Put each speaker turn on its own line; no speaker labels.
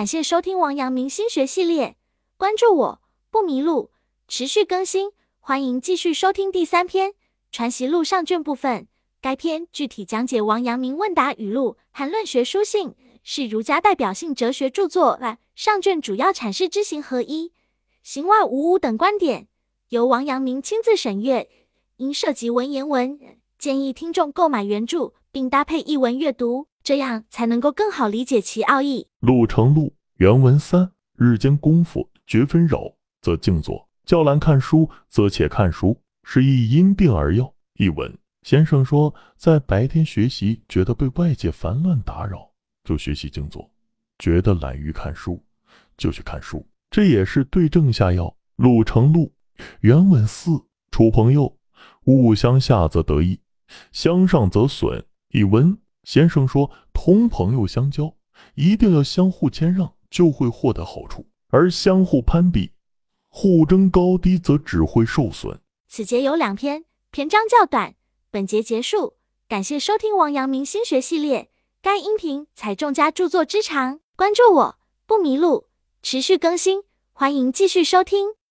感谢收听王阳明心学系列，关注我不迷路，持续更新，欢迎继续收听第三篇《传习录》上卷部分。该篇具体讲解王阳明问答语录和论学书信，是儒家代表性哲学著作。上卷主要阐释知行合一、行外无物等观点，由王阳明亲自审阅，因涉及文言文，建议听众购买原著并搭配译文阅读。这样才能够更好理解其奥义。
路成路原文三：日间功夫绝纷扰，则静坐；较难看书，则且看书。是亦因病而要。译文：先生说，在白天学习觉得被外界烦乱打扰，就学习静坐；觉得懒于看书，就去看书。这也是对症下药。路成路原文四：处朋友，勿相下则得益，相上则损。译文。先生说，同朋友相交，一定要相互谦让，就会获得好处；而相互攀比、互争高低，则只会受损。
此节有两篇，篇章较短。本节结束，感谢收听王阳明心学系列。该音频采众家著作之长，关注我不迷路，持续更新，欢迎继续收听。